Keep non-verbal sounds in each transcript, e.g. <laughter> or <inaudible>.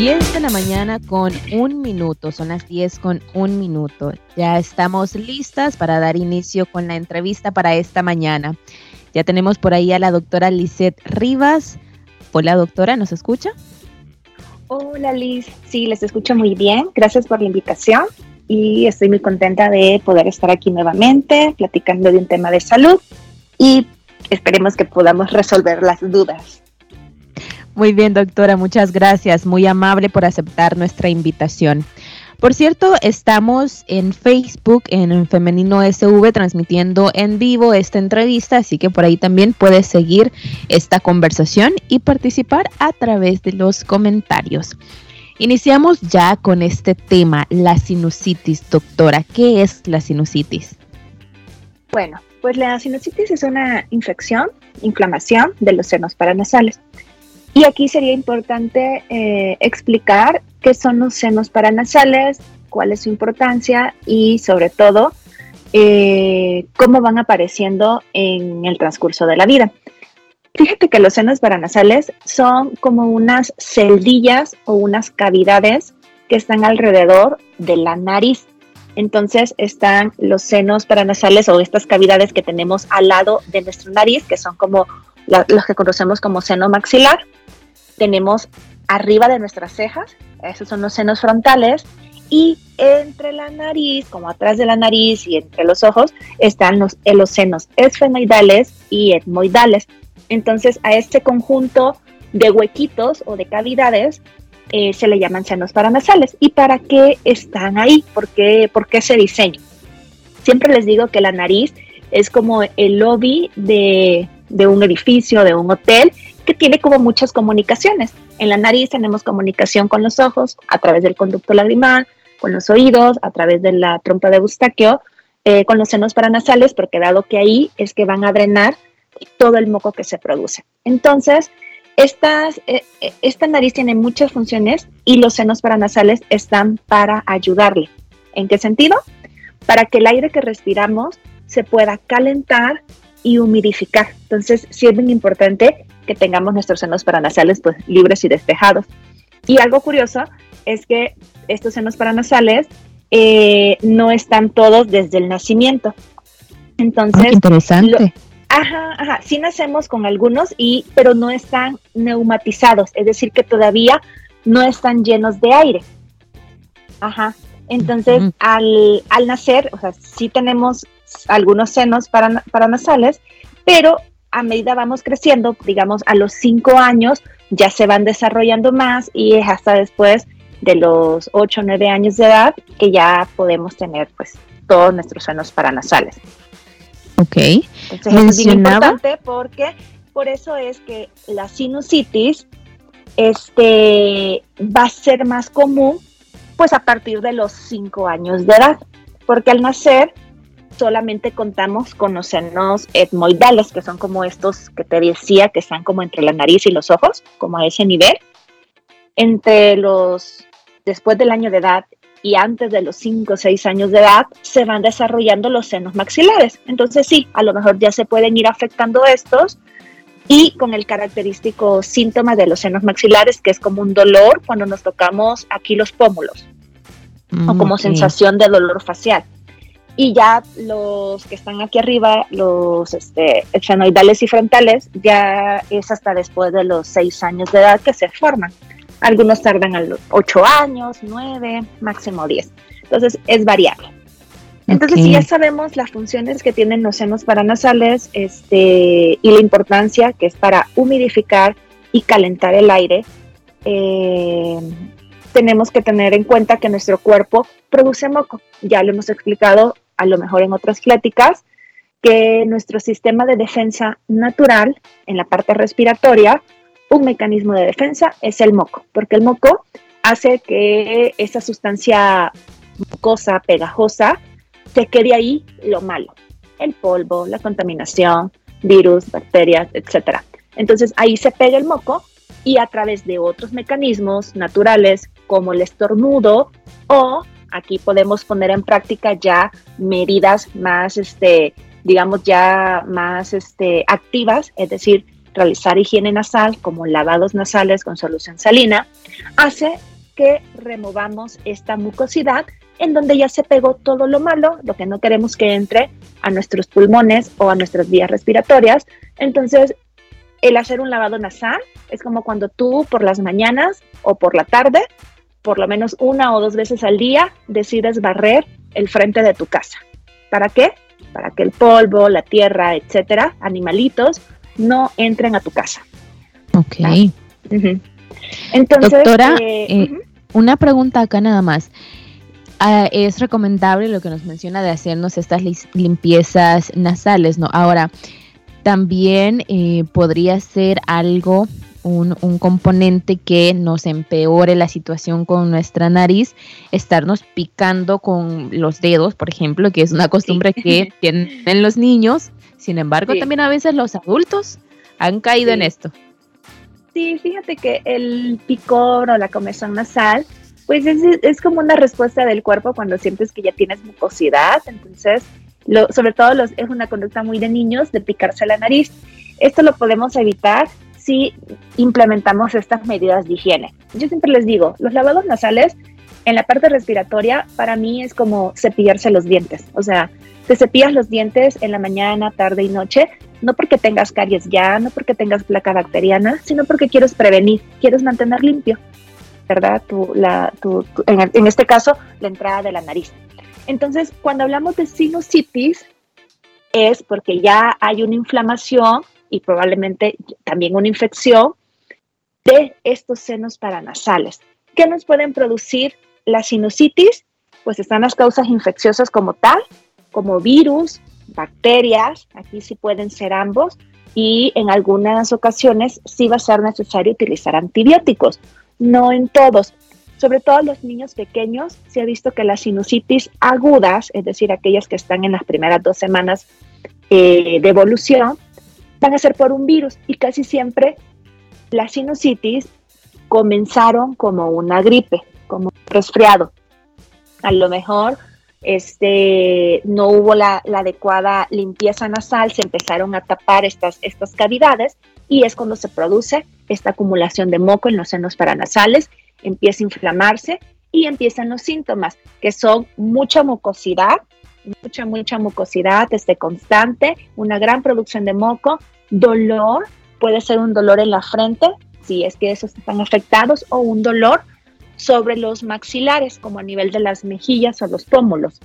Diez de la mañana con un minuto, son las 10 con un minuto. Ya estamos listas para dar inicio con la entrevista para esta mañana. Ya tenemos por ahí a la doctora Lisette Rivas. Hola doctora, ¿nos escucha? Hola Liz, sí, les escucho muy bien. Gracias por la invitación y estoy muy contenta de poder estar aquí nuevamente platicando de un tema de salud y esperemos que podamos resolver las dudas. Muy bien, doctora, muchas gracias. Muy amable por aceptar nuestra invitación. Por cierto, estamos en Facebook, en Femenino SV, transmitiendo en vivo esta entrevista, así que por ahí también puedes seguir esta conversación y participar a través de los comentarios. Iniciamos ya con este tema, la sinusitis. Doctora, ¿qué es la sinusitis? Bueno, pues la sinusitis es una infección, inflamación de los senos paranasales. Y aquí sería importante eh, explicar qué son los senos paranasales, cuál es su importancia y sobre todo eh, cómo van apareciendo en el transcurso de la vida. Fíjate que los senos paranasales son como unas celdillas o unas cavidades que están alrededor de la nariz. Entonces están los senos paranasales o estas cavidades que tenemos al lado de nuestra nariz, que son como los que conocemos como seno maxilar. Tenemos arriba de nuestras cejas, esos son los senos frontales, y entre la nariz, como atrás de la nariz y entre los ojos, están los, eh, los senos esfenoidales y etmoidales. Entonces, a este conjunto de huequitos o de cavidades eh, se le llaman senos paranasales. ¿Y para qué están ahí? ¿Por qué, ¿Por qué ese diseño? Siempre les digo que la nariz es como el lobby de, de un edificio, de un hotel, tiene como muchas comunicaciones. En la nariz tenemos comunicación con los ojos a través del conducto lagrimal, con los oídos, a través de la trompa de Eustaquio, eh, con los senos paranasales, porque dado que ahí es que van a drenar todo el moco que se produce. Entonces, eh, eh, esta nariz tiene muchas funciones y los senos paranasales están para ayudarle. ¿En qué sentido? Para que el aire que respiramos se pueda calentar y humidificar. Entonces, sí es bien importante que tengamos nuestros senos paranasales pues, libres y despejados. Y algo curioso es que estos senos paranasales eh, no están todos desde el nacimiento. Entonces, ah, interesante. ajá, ajá, sí nacemos con algunos, y, pero no están neumatizados, es decir, que todavía no están llenos de aire. Ajá. Entonces, al, al, nacer, o sea, sí tenemos algunos senos paranasales, pero a medida vamos creciendo, digamos a los cinco años, ya se van desarrollando más y es hasta después de los 8 o 9 años de edad que ya podemos tener pues todos nuestros senos paranasales. Ok. Entonces es importante porque por eso es que la sinusitis este, va a ser más común pues a partir de los 5 años de edad, porque al nacer solamente contamos con los senos etmoidales, que son como estos que te decía, que están como entre la nariz y los ojos, como a ese nivel. Entre los, después del año de edad y antes de los 5 o 6 años de edad, se van desarrollando los senos maxilares. Entonces sí, a lo mejor ya se pueden ir afectando estos y con el característico síntoma de los senos maxilares, que es como un dolor cuando nos tocamos aquí los pómulos, o como sensación de dolor facial y ya los que están aquí arriba, los este, y frontales, ya es hasta después de los seis años de edad que se forman. Algunos tardan a los ocho años, nueve, máximo diez. Entonces es variable. Entonces, si ya sabemos las funciones que tienen los senos paranasales este, y la importancia que es para humidificar y calentar el aire, eh, tenemos que tener en cuenta que nuestro cuerpo produce moco. Ya lo hemos explicado a lo mejor en otras pláticas, que nuestro sistema de defensa natural en la parte respiratoria, un mecanismo de defensa es el moco, porque el moco hace que esa sustancia mucosa, pegajosa, se quede ahí lo malo. el polvo, la contaminación, virus, bacterias, etc. Entonces ahí se pega el moco y a través de otros mecanismos naturales como el estornudo o aquí podemos poner en práctica ya medidas más, este, digamos, ya más este, activas, es decir, realizar higiene nasal como lavados nasales con solución salina, hace que removamos esta mucosidad en donde ya se pegó todo lo malo, lo que no queremos que entre a nuestros pulmones o a nuestras vías respiratorias. Entonces, el hacer un lavado nasal es como cuando tú por las mañanas o por la tarde, por lo menos una o dos veces al día, decides barrer el frente de tu casa. ¿Para qué? Para que el polvo, la tierra, etcétera, animalitos, no entren a tu casa. Ok. Entonces, Doctora, eh, eh, una pregunta acá nada más. Ah, es recomendable lo que nos menciona de hacernos estas limpiezas nasales, ¿no? Ahora, también eh, podría ser algo, un, un, componente que nos empeore la situación con nuestra nariz, estarnos picando con los dedos, por ejemplo, que es una costumbre que <laughs> tienen los niños. Sin embargo, también a veces los adultos han caído en esto. Sí, fíjate que el picor o la comezón nasal pues es, como una respuesta del cuerpo cuando sientes que ya tienes mucosidad, entonces lo, sobre todo los, es una conducta muy de niños de picarse la nariz. Esto lo podemos evitar si implementamos estas medidas de higiene. Yo siempre les digo, los lavados nasales en la parte respiratoria para mí es como cepillarse los dientes, o sea, te cepillas los dientes en la mañana, tarde y noche, no porque tengas caries ya, no porque tengas placa bacteriana, sino porque quieres prevenir, quieres mantener limpio. ¿verdad? la, en, este caso, la entrada de la nariz. Entonces, cuando hablamos de sinusitis, es porque ya hay una inflamación y probablemente también una infección de estos senos paranasales. ¿Qué nos pueden producir la sinusitis? Pues están las causas infecciosas como tal, como virus, bacterias, aquí sí pueden ser ambos, y en algunas ocasiones sí va a ser necesario utilizar antibióticos no en todos. Sobre todo los niños pequeños, se ha visto que las sinusitis agudas, es decir, aquellas que están en las primeras dos semanas eh, de evolución, van a ser por un virus y casi siempre las sinusitis comenzaron como una gripe, como un resfriado. A lo mejor este, no hubo la, adecuada limpieza nasal, se empezaron a tapar estas, estas cavidades y es cuando se produce esta acumulación de moco en los senos paranasales, empieza a inflamarse y empiezan los síntomas, que son mucha mucosidad, mucha, mucha mucosidad este, constante, una gran producción de moco, dolor, puede ser un dolor en la frente, si es que esos están afectados, o un dolor sobre los maxilares, como a nivel de las mejillas o los pómulos.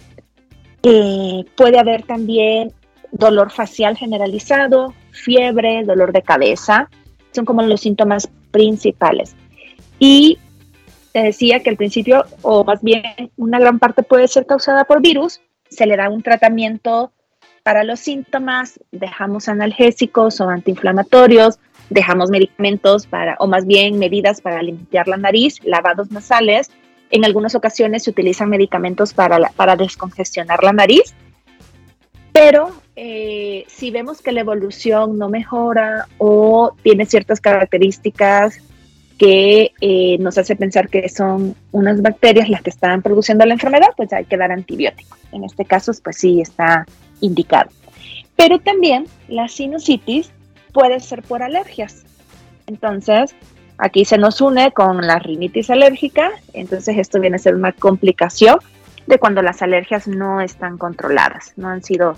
Eh, puede haber también dolor facial generalizado, fiebre, dolor de cabeza, son como los síntomas principales. Y te decía que al principio, o más bien una gran parte puede ser causada por virus, se le da un tratamiento para los síntomas, dejamos analgésicos o antiinflamatorios, dejamos medicamentos para, o más bien medidas para limpiar la nariz, lavados nasales. En algunas ocasiones se utilizan medicamentos para, para descongestionar la nariz, pero eh, si vemos que la evolución no mejora o tiene ciertas características que eh, nos hace pensar que son unas bacterias las que están produciendo la enfermedad, pues hay que dar antibióticos. En este caso, pues sí está indicado. Pero también la sinusitis puede ser por alergias. Entonces, aquí se nos une con la rinitis alérgica, entonces esto viene a ser una complicación de cuando las alergias no están controladas, no han sido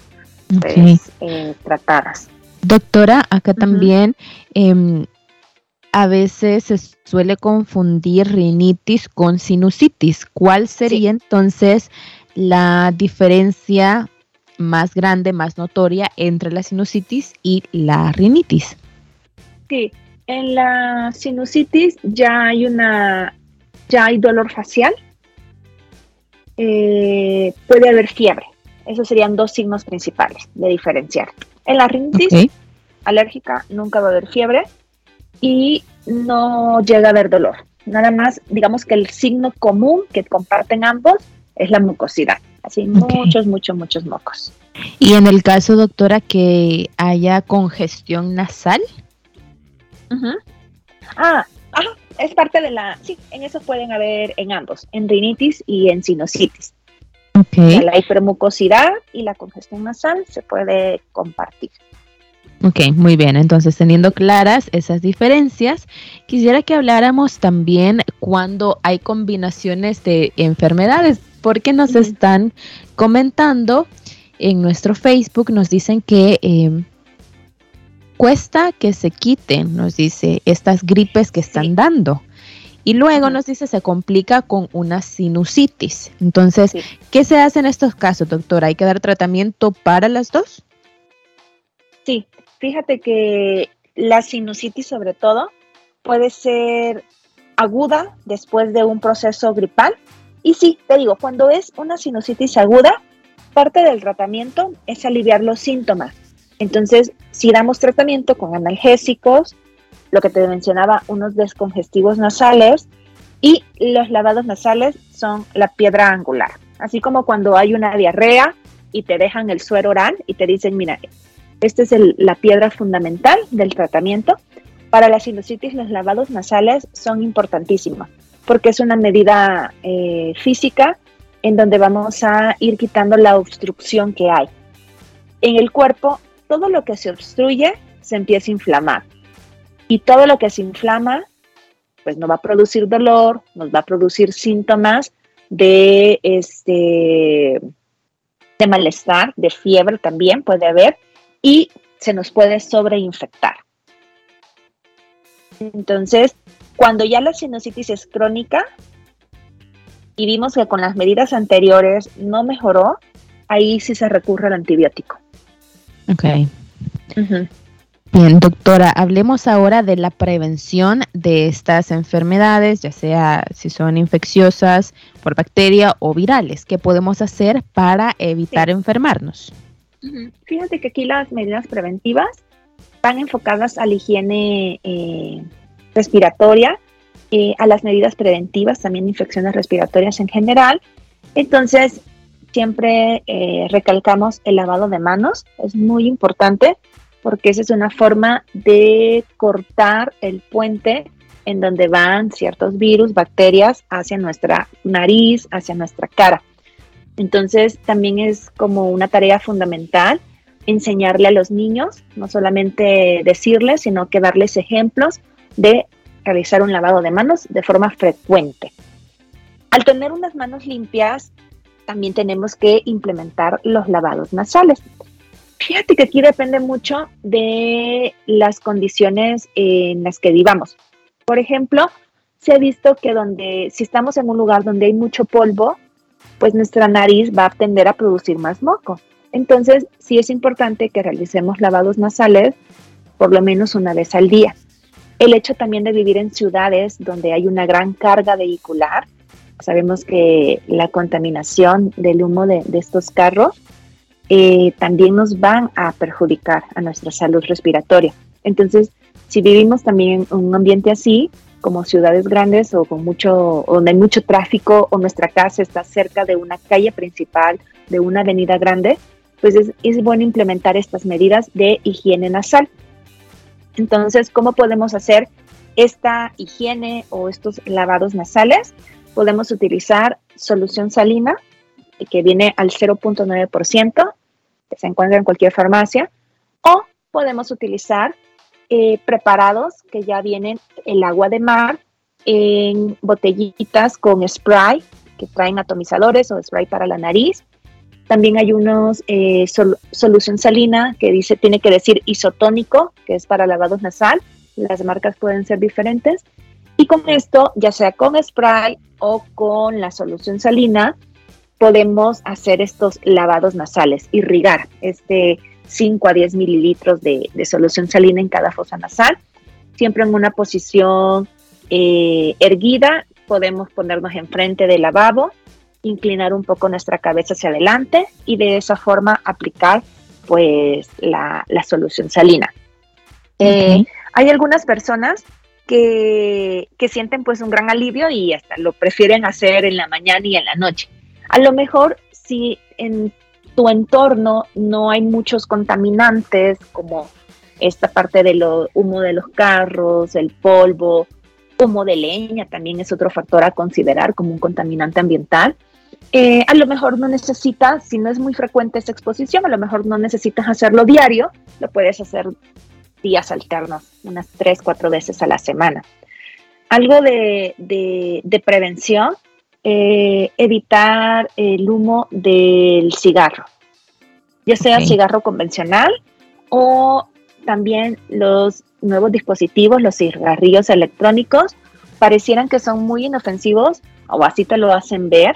pues, eh, tratadas. Doctora, acá también em, a veces se suele confundir rinitis con sinusitis. ¿Cuál sería entonces la diferencia más grande, más notoria entre la sinusitis y la rinitis? Sí, en la sinusitis ya hay una, ya hay dolor facial, eh, puede haber fiebre. Esos serían dos signos principales de diferenciar. En la rinitis alérgica nunca va a haber fiebre y no llega a haber dolor. Nada más, digamos que el signo común que comparten ambos es la mucosidad. Así muchos, muchos, muchos mocos. Y en el caso, doctora, que haya congestión nasal. Ah, es parte de la, sí, en eso pueden haber en ambos, en rinitis y en sinusitis. Okay. La hipermucosidad y la congestión nasal se puede compartir. Ok, muy bien. Entonces, teniendo claras esas diferencias, quisiera que habláramos también cuando hay combinaciones de enfermedades, porque nos están comentando en nuestro Facebook, nos dicen que em, cuesta que se quiten, nos dice, estas gripes que están dando. Y luego nos dice se complica con una sinusitis. Entonces, ¿qué se hace en estos casos, doctora? ¿Hay que dar tratamiento para las dos? Fíjate que la sinusitis sobre todo puede ser aguda después de un proceso gripal. Y sí, te digo, cuando es una sinusitis aguda, parte del tratamiento es aliviar los síntomas. Entonces, si damos tratamiento con analgésicos, lo que te mencionaba, unos descongestivos nasales y los lavados nasales son la piedra angular. Así como cuando hay una diarrea y te dejan el suero oral y te dicen, mira, esta es la piedra fundamental del tratamiento. Para la sinusitis, los lavados nasales son importantísimos porque es una medida eh, física en donde vamos a ir quitando la obstrucción que hay. En el cuerpo, todo lo que se obstruye se empieza a inflamar. Y todo lo que se inflama, pues nos va a producir dolor, nos va a producir síntomas de, este, de malestar, de fiebre también puede haber, y se nos puede sobreinfectar. Entonces, cuando ya la sinusitis es crónica y vimos que con las medidas anteriores no mejoró, ahí sí se recurre al antibiótico. Ok. Bien, doctora, hablemos ahora de la prevención de estas enfermedades, ya sea si son infecciosas por bacteria o virales. ¿Qué podemos hacer para evitar enfermarnos? Fíjate que aquí las medidas preventivas van enfocadas a la higiene eh, respiratoria, eh, a las medidas preventivas, también infecciones respiratorias en general. Entonces, siempre eh, recalcamos el lavado de manos, es muy importante porque esa es una forma de cortar el puente en donde van ciertos virus, bacterias hacia nuestra nariz, hacia nuestra cara. Entonces también es como una tarea fundamental enseñarle a los niños, no solamente decirles, sino que darles ejemplos de realizar un lavado de manos de forma frecuente. Al tener unas manos limpias, también tenemos que implementar los lavados nasales. Fíjate que aquí depende mucho de las condiciones en las que vivamos. Por ejemplo, se ha visto que donde, si estamos en un lugar donde hay mucho polvo, pues nuestra nariz va a tender a producir más moco. Entonces, sí es importante que realicemos lavados nasales por lo menos una vez al día. El hecho también de vivir en ciudades donde hay una gran carga vehicular, sabemos que la contaminación del humo de, estos carros eh, también nos van a perjudicar a nuestra salud respiratoria. Entonces, si vivimos también en un ambiente así, como ciudades grandes o con mucho, donde hay mucho tráfico o nuestra casa está cerca de una calle principal, de una avenida grande, pues es, es bueno implementar estas medidas de higiene nasal. Entonces, ¿cómo podemos hacer esta higiene o estos lavados nasales? Podemos utilizar solución salina, que viene al 0.9%, que se encuentra en cualquier farmacia, o podemos utilizar eh, preparados que ya vienen el agua de mar en botellitas con spray que traen atomizadores o spray para la nariz. También hay unos eh, solución salina que dice, tiene que decir isotónico, que es para lavados nasal. Las marcas pueden ser diferentes. Y con esto, ya sea con spray o con la solución salina, podemos hacer estos lavados nasales, irrigar este 5 a 10 mililitros de, solución salina en cada fosa nasal, siempre en una posición eh, erguida, podemos ponernos enfrente del lavabo, inclinar un poco nuestra cabeza hacia adelante y de esa forma aplicar pues la, solución salina. Eh, hay algunas personas que, que, sienten pues un gran alivio y hasta lo prefieren hacer en la mañana y en la noche. A lo mejor si en tu entorno no hay muchos contaminantes como esta parte del humo de los carros, el polvo, humo de leña también es otro factor a considerar como un contaminante ambiental. Eh, a lo mejor no necesitas, si no es muy frecuente esta exposición, a lo mejor no necesitas hacerlo diario, lo puedes hacer días alternos, unas tres, cuatro veces a la semana. Algo de, prevención, eh, evitar el humo del cigarro, ya sea cigarro convencional o también los nuevos dispositivos, los cigarrillos electrónicos, parecieran que son muy inofensivos o así te lo hacen ver.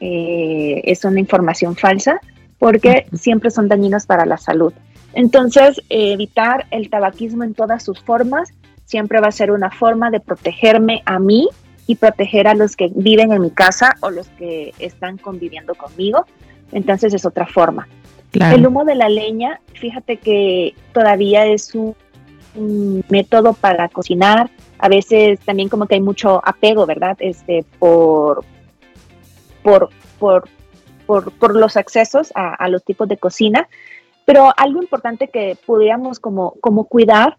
Eh, es una información falsa porque siempre son dañinos para la salud. Entonces, evitar el tabaquismo en todas sus formas siempre va a ser una forma de protegerme a mí y proteger a los que viven en mi casa o los que están conviviendo conmigo. Entonces es otra forma. El humo de la leña, fíjate que todavía es un, método para cocinar. A veces también como que hay mucho apego, ¿verdad? Este, por, por, por, por, los accesos a, los tipos de cocina. Pero algo importante que pudiéramos como, como cuidar,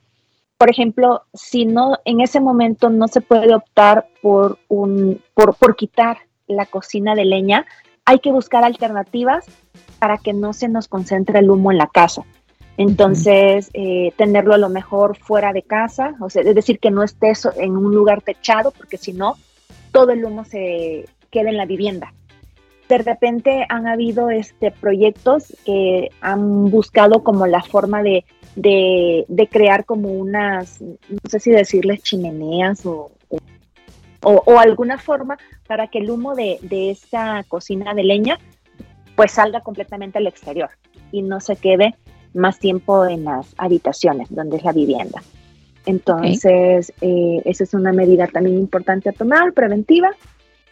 por ejemplo, si no, en ese momento no se puede optar por, un, por, por quitar la cocina de leña, hay que buscar alternativas para que no se nos concentre el humo en la casa. Entonces, eh, tenerlo a lo mejor fuera de casa, o sea, es decir, que no esté en un lugar techado, porque si no, todo el humo se queda en la vivienda. De repente han habido este, proyectos que han buscado como la forma de, de, crear como unas, no sé si decirles chimeneas o, o, alguna forma para que el humo de, de esta cocina de leña pues salga completamente al exterior y no se quede más tiempo en las habitaciones donde es la vivienda. Entonces, eh, esa es una medida también importante a tomar, preventiva.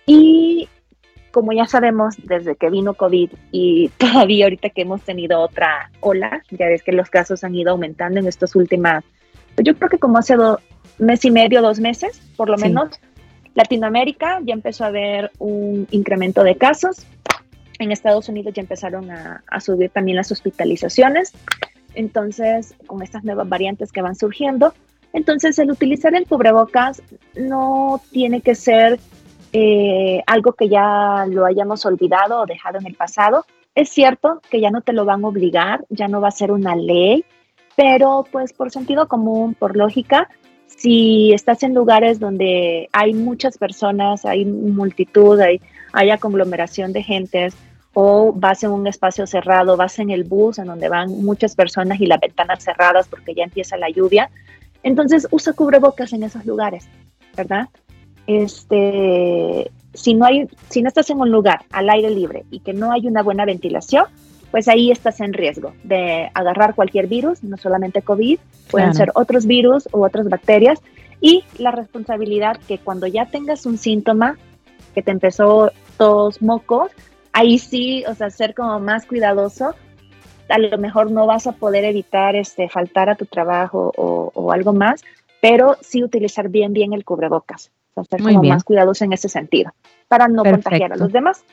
Y como ya sabemos, desde que vino COVID y <laughs> todavía ahorita que hemos tenido otra ola, ya ves que los casos han ido aumentando en estos últimas, yo creo que como hace dos mes y medio, dos meses, por lo menos, Latinoamérica ya empezó a haber un incremento de casos. En Estados Unidos ya empezaron a, subir también las hospitalizaciones. Entonces, con estas nuevas variantes que van surgiendo, entonces el utilizar el cubrebocas no tiene que ser eh, algo que ya lo hayamos olvidado o dejado en el pasado. Es cierto que ya no te lo van a obligar, ya no va a ser una ley, pero pues por sentido común, por lógica, si estás en lugares donde hay muchas personas, hay multitud, hay, hay conglomeración de gentes, o vas en un espacio cerrado, vas en el bus en donde van muchas personas y las ventanas cerradas porque ya empieza la lluvia, entonces usa cubrebocas en esos lugares, ¿verdad? Este, si no hay, si no estás en un lugar al aire libre y que no hay una buena ventilación, pues ahí estás en riesgo de agarrar cualquier virus, no solamente COVID, pueden ser otros virus u otras bacterias, y la responsabilidad que cuando ya tengas un síntoma, que te empezó tos, mocos, ahí sí, o sea, ser como más cuidadoso. A lo mejor no vas a poder evitar este, faltar a tu trabajo o, algo más, pero sí utilizar bien, bien el cubrebocas. Sea, ser como más cuidadoso en ese sentido, para no contagiar a los demás.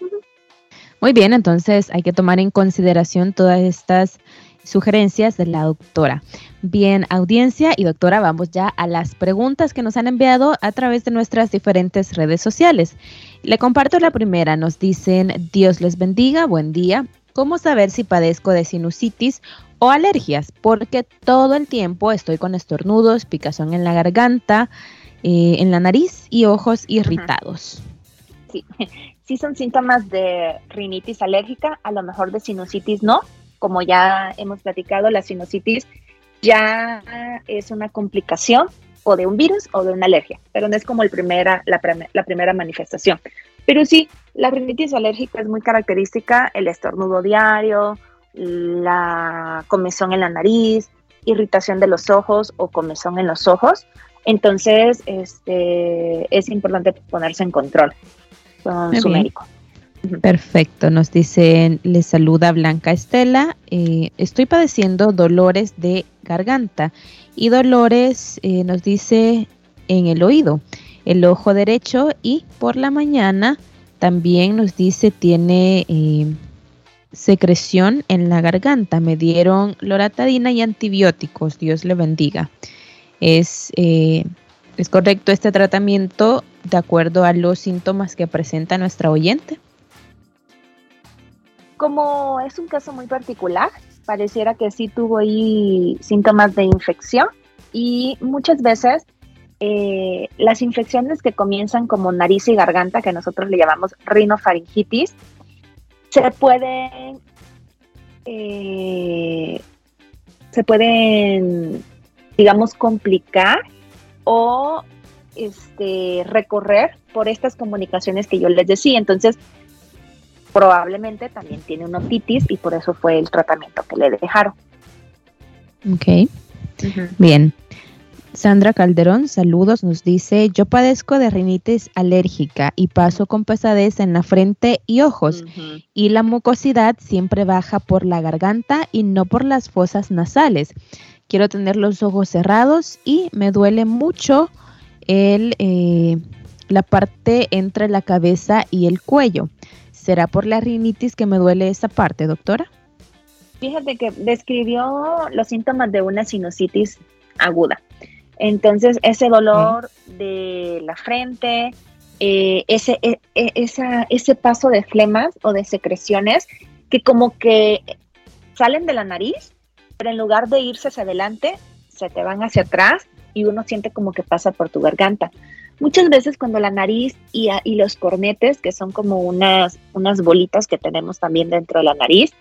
Muy bien, entonces hay que tomar en consideración todas estas sugerencias de la doctora. Bien, audiencia y doctora, vamos ya a las preguntas que nos han enviado a través de nuestras diferentes redes sociales. Le comparto la primera, nos dicen, Dios les bendiga, buen día. ¿Cómo saber si padezco de sinusitis o alergias? Porque todo el tiempo estoy con estornudos, picazón en la garganta, eh, en la nariz y ojos irritados. Sí. <laughs> sí son síntomas de rinitis alérgica, a lo mejor de sinusitis no, como ya hemos platicado, la sinusitis ya es una complicación o de un virus o de una alergia, pero no es como el primera, la, primera manifestación. Pero sí, la rinitis alérgica es muy característica, el estornudo diario, la comezón en la nariz, irritación de los ojos o comezón en los ojos. Entonces, este, es importante ponerse en control con su médico. Perfecto, nos dicen, le saluda Blanca Estela, eh, estoy padeciendo dolores de garganta y dolores, eh, nos dice, en el oído, el ojo derecho y por la mañana también nos dice tiene eh, secreción en la garganta. Me dieron loratadina y antibióticos. Dios le bendiga. Es, eh, es correcto este tratamiento de acuerdo a los síntomas que presenta nuestra oyente. Como es un caso muy particular, pareciera que sí tuvo ahí síntomas de infección y muchas veces eh, las infecciones que comienzan como nariz y garganta, que nosotros le llamamos rinofaringitis, se pueden, eh, se pueden, digamos, complicar o este, recorrer por estas comunicaciones que yo les decía. Entonces, probablemente también tiene una otitis y por eso fue el tratamiento que le dejaron. Ok. Bien. Sandra Calderón, saludos, nos dice, yo padezco de rinitis alérgica y paso con pesadez en la frente y ojos y la mucosidad siempre baja por la garganta y no por las fosas nasales. Quiero tener los ojos cerrados y me duele mucho el, eh, la parte entre la cabeza y el cuello. ¿Será por la rinitis que me duele esa parte, doctora? Fíjate que describió los síntomas de una sinusitis aguda. Entonces, ese dolor de la frente, eh, ese, e, e, ese paso de flemas o de secreciones que como que salen de la nariz, pero en lugar de irse hacia adelante, se te van hacia atrás y uno siente como que pasa por tu garganta. Muchas veces cuando la nariz y, y los cornetes, que son como unas, unas bolitas que tenemos también dentro de la nariz,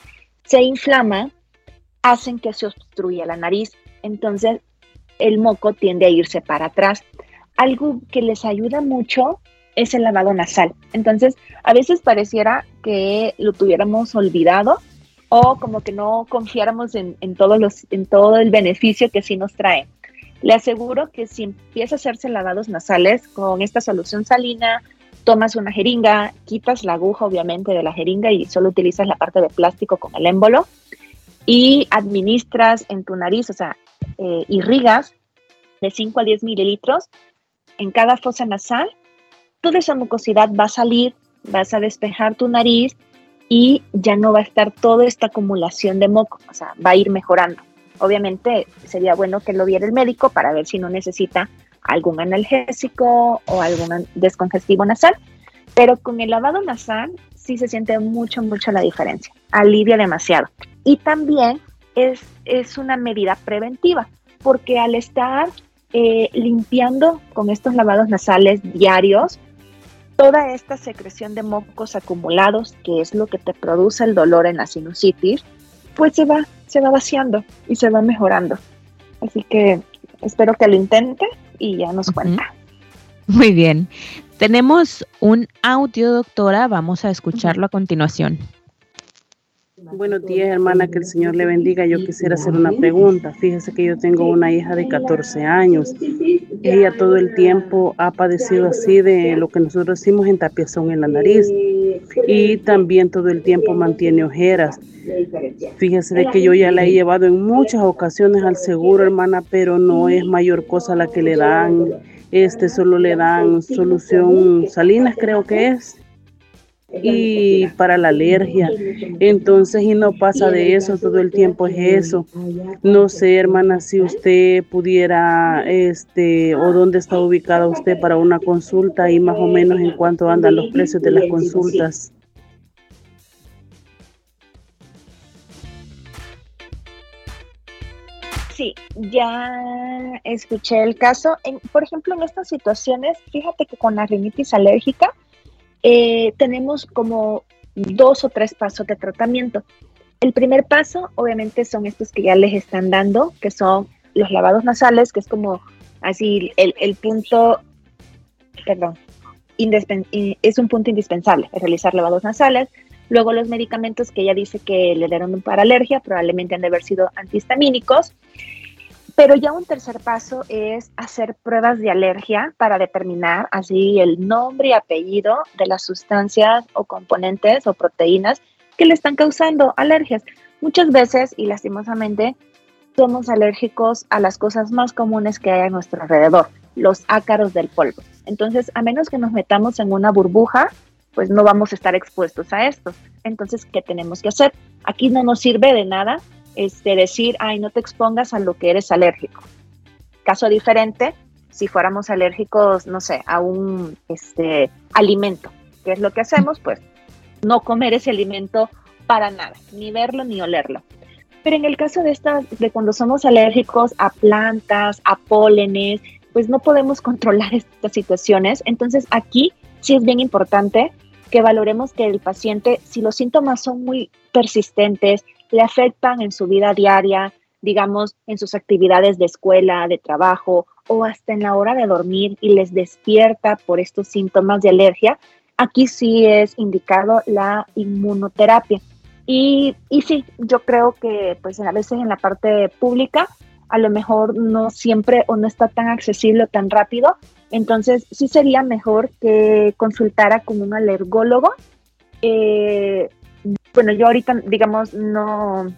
se inflaman, hacen que se obstruya la nariz. Entonces el moco tiende a irse para atrás. Algo que les ayuda mucho es el lavado nasal. Entonces, a veces pareciera que lo tuviéramos olvidado o como que no confiáramos en, todos los, en todo el beneficio que sí nos trae. Le aseguro que si empieza a hacerse lavados nasales con esta solución salina, tomas una jeringa, quitas la aguja obviamente de la jeringa y solo utilizas la parte de plástico con el émbolo y administras en tu nariz, o sea, eh, irrigas de 5 a 10 mililitros en cada fosa nasal, toda esa mucosidad va a salir, vas a despejar tu nariz y ya no va a estar toda esta acumulación de moco, o sea, va a ir mejorando. Obviamente sería bueno que lo viera el médico para ver si no necesita algún analgésico o algún descongestivo nasal, pero con el lavado nasal sí se siente mucho, mucho la diferencia, alivia demasiado. Y también es, es una medida preventiva, porque al estar eh, limpiando con estos lavados nasales diarios, toda esta secreción de mocos acumulados, que es lo que te produce el dolor en la sinusitis, pues se va, se va vaciando y se va mejorando. Así que espero que lo intente y ya nos cuenta. Muy bien. Tenemos un audio, doctora. Vamos a escucharlo a continuación. Buenos días, hermana, que el Señor le bendiga. Yo quisiera hacer una pregunta. Fíjese que yo tengo una hija de 14 años. Ella todo el tiempo ha padecido así de lo que nosotros decimos en tapiazón en la nariz y también todo el tiempo mantiene ojeras. Fíjese de que yo ya la he llevado en muchas ocasiones al seguro, hermana, pero no es mayor cosa la que le dan. Este solo le dan solución salinas, creo que es y para la alergia. Entonces, y no pasa de eso, todo el tiempo es eso. No sé, hermana, si usted pudiera, este, o dónde está ubicada usted para una consulta y más o menos en cuánto andan los precios de las consultas. Sí, ya escuché el caso. por ejemplo, en estas situaciones, fíjate que con la rinitis alérgica, eh, tenemos como dos o tres pasos de tratamiento. El primer paso, obviamente, son estos que ya les están dando, que son los lavados nasales, que es como así el, punto, perdón, es un punto indispensable, realizar lavados nasales. Luego los medicamentos que ella dice que le dieron para alergia, probablemente han de haber sido antihistamínicos. Pero ya un tercer paso es hacer pruebas de alergia para determinar así el nombre y apellido de las sustancias o componentes o proteínas que le están causando alergias. Muchas veces y lastimosamente somos alérgicos a las cosas más comunes que hay a nuestro alrededor, los ácaros del polvo. Entonces, a menos que nos metamos en una burbuja, pues no vamos a estar expuestos a esto. Entonces, ¿qué tenemos que hacer? Aquí no nos sirve de nada este, decir, ay, no te expongas a lo que eres alérgico. Caso diferente, si fuéramos alérgicos, no sé, a un este, alimento. ¿Qué es lo que hacemos? Pues no comer ese alimento para nada, ni verlo ni olerlo. Pero en el caso de estas, de cuando somos alérgicos a plantas, a pólenes, pues no podemos controlar <laughs> estas situaciones. Entonces aquí sí es bien importante que valoremos que el paciente, si los síntomas son muy persistentes, le afectan en su vida diaria, digamos, en sus actividades de escuela, de trabajo o hasta en la hora de dormir y les despierta por estos síntomas de alergia, aquí sí es indicado la inmunoterapia. Y, y sí, yo creo que pues a veces en la parte pública a lo mejor no siempre o no está tan accesible o tan rápido, entonces sí sería mejor que consultara con un alergólogo. Eh, bueno, yo ahorita, digamos, no,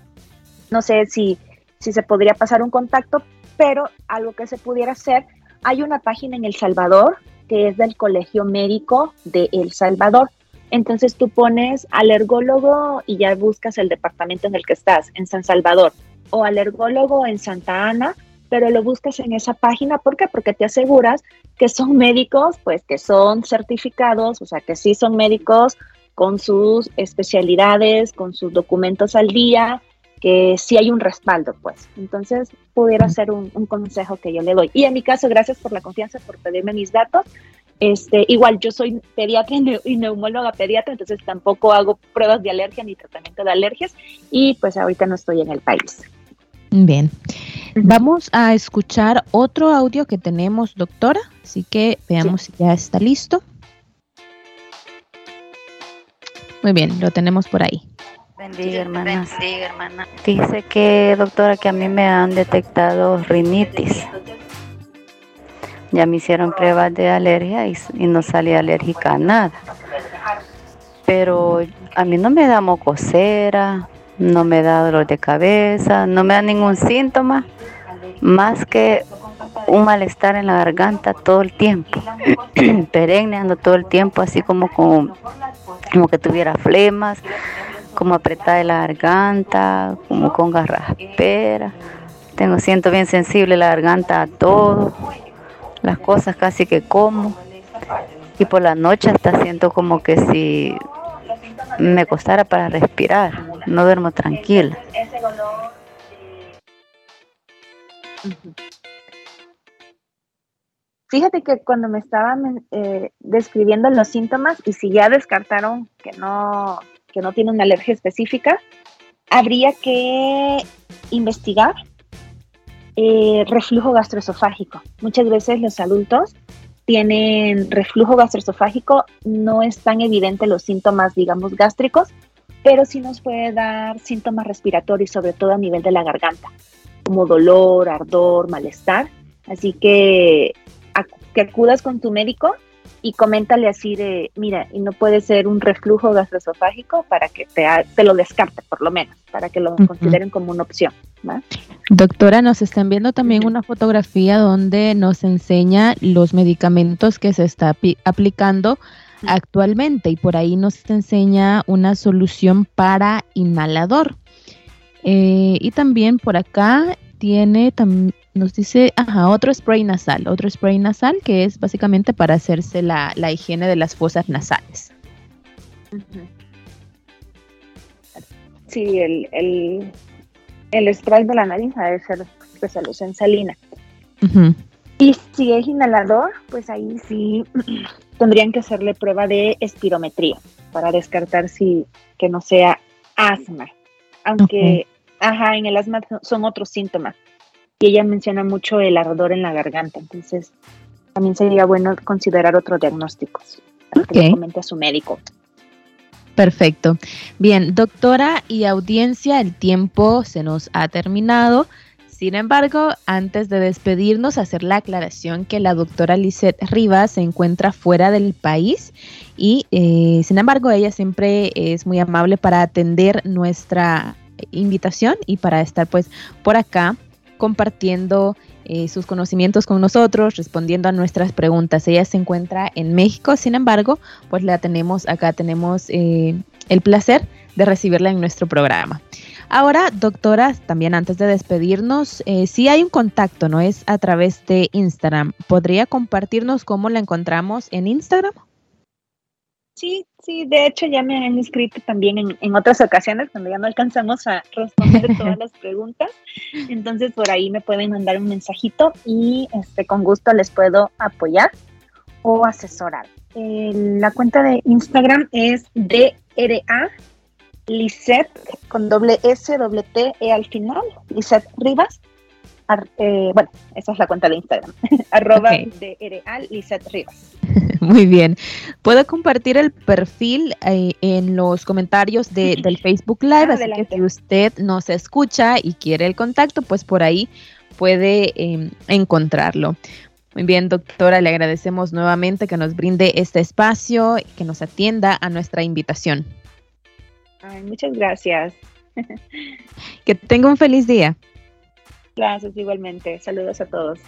no sé si, si se podría pasar un contacto, pero algo que se pudiera hacer, hay una página en El Salvador que es del Colegio Médico de El Salvador. Entonces tú pones alergólogo y ya buscas el departamento en el que estás, en San Salvador, o alergólogo en Santa Ana, pero lo buscas en esa página. ¿Por qué? Porque te aseguras que son médicos, pues que son certificados, o sea, que sí son médicos con sus especialidades, con sus documentos al día, que sí hay un respaldo, pues. Entonces, pudiera ser un, consejo que yo le doy. Y en mi caso, gracias por la confianza, por pedirme mis datos. Este, igual, yo soy pediatra y neumóloga pediatra, entonces tampoco hago pruebas de alergia ni tratamiento de alergias y pues ahorita no estoy en el país. Bien. Vamos a escuchar otro audio que tenemos, doctora, así que veamos si ya está listo. Muy bien, lo tenemos por ahí. Bendiga, hermanas. Dice que, doctora, que a mí me han detectado rinitis. Ya me hicieron pruebas de alergia y, y no salí alérgica a nada. Pero a mí no me da mocosera, no me da dolor de cabeza, no me da ningún síntoma más que un malestar en la garganta todo el tiempo, <clears throat> perenne todo el tiempo, así como, como, como que tuviera flemas, como apretada de la garganta, como con garraspera. Tengo, siento bien sensible la garganta a todo, las cosas casi que como. Y por la noche hasta siento como que si me costara para respirar, no duermo tranquila. Fíjate que cuando me estaban eh, describiendo los síntomas y si ya descartaron que no, que no tiene una alergia específica, habría que investigar eh, reflujo gastroesofágico. Muchas veces los adultos tienen reflujo gastroesofágico, no es tan evidente los síntomas, digamos, gástricos, pero sí nos puede dar síntomas respiratorios, sobre todo a nivel de la garganta, como dolor, ardor, malestar. Así que que acudas con tu médico y coméntale así de, mira, y no puede ser un reflujo gastroesofágico para que te, te lo descarte, por lo menos, para que lo consideren como una opción. Doctora, nos están viendo también una fotografía donde nos enseña los medicamentos que se está aplicando actualmente y por ahí nos enseña una solución para inhalador. Eh, y también por acá tiene, nos dice, ajá, otro spray nasal, otro spray nasal que es básicamente para hacerse la, higiene de las fosas nasales. Sí, el, el, el spray de la nariz debe ser pues, en salina. Y si es inhalador, pues ahí sí <clears throat> tendrían que hacerle prueba de espirometría para descartar si que no sea asma. Aunque, ajá, en el asma son otros síntomas. Y ella menciona mucho el ardor en la garganta, entonces también sería bueno considerar otros diagnósticos para que le comente a su médico. Perfecto. Bien, doctora y audiencia, el tiempo se nos ha terminado. Sin embargo, antes de despedirnos, hacer la aclaración que la doctora Lisette Rivas se encuentra fuera del país y, eh, sin embargo, ella siempre es muy amable para atender nuestra invitación y para estar pues por acá compartiendo eh, sus conocimientos con nosotros, respondiendo a nuestras preguntas. Ella se encuentra en México, sin embargo, pues la tenemos acá, tenemos eh, el placer de recibirla en nuestro programa. Ahora, doctora, también antes de despedirnos, eh, si hay un contacto, ¿no? Es a través de Instagram. ¿Podría compartirnos cómo la encontramos en Instagram? Sí, sí, de hecho ya me han escrito también en, otras ocasiones cuando ya no alcanzamos a responder <laughs> todas las preguntas. Entonces por ahí me pueden mandar un mensajito y este, con gusto les puedo apoyar o asesorar. la cuenta de Instagram es DRA Lisette con doble S, doble T, E al final, Lisette Rivas. Eh, bueno, esa es la cuenta de Instagram, <laughs> arroba DRA Lisette Rivas. <laughs> Muy bien. Puedo compartir el perfil eh, en los comentarios <laughs> del Facebook Live, así que si usted nos escucha y quiere el contacto, pues por ahí puede em, encontrarlo. Muy bien, doctora, le agradecemos nuevamente que nos brinde este espacio y que nos atienda a nuestra invitación. muchas gracias. <laughs> que tenga un feliz día. Gracias igualmente. Saludos a todos.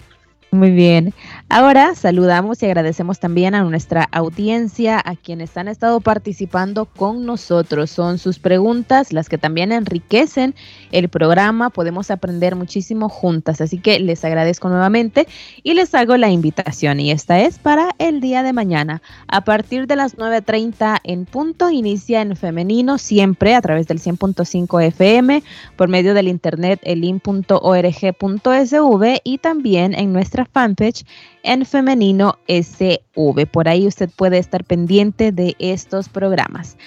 Muy bien. Ahora saludamos y agradecemos también a nuestra audiencia, a quienes han estado participando con nosotros. Son sus preguntas las que también enriquecen el programa. Podemos aprender muchísimo juntas. Así que les agradezco nuevamente y les hago la invitación. Y esta es para el día de mañana. A partir de las 9.30 en punto, inicia en femenino siempre a través del 100.5 FM por medio del internet elin.org.sv y también en nuestra fanpage en femenino SV. Por ahí usted puede estar pendiente de estos programas.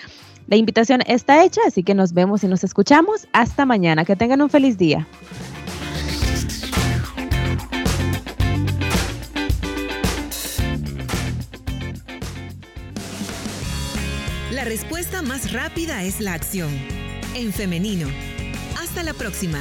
La invitación está hecha, así que nos vemos y nos escuchamos. Hasta mañana. Que tengan un feliz día. La respuesta más rápida es la acción. En femenino. Hasta la próxima.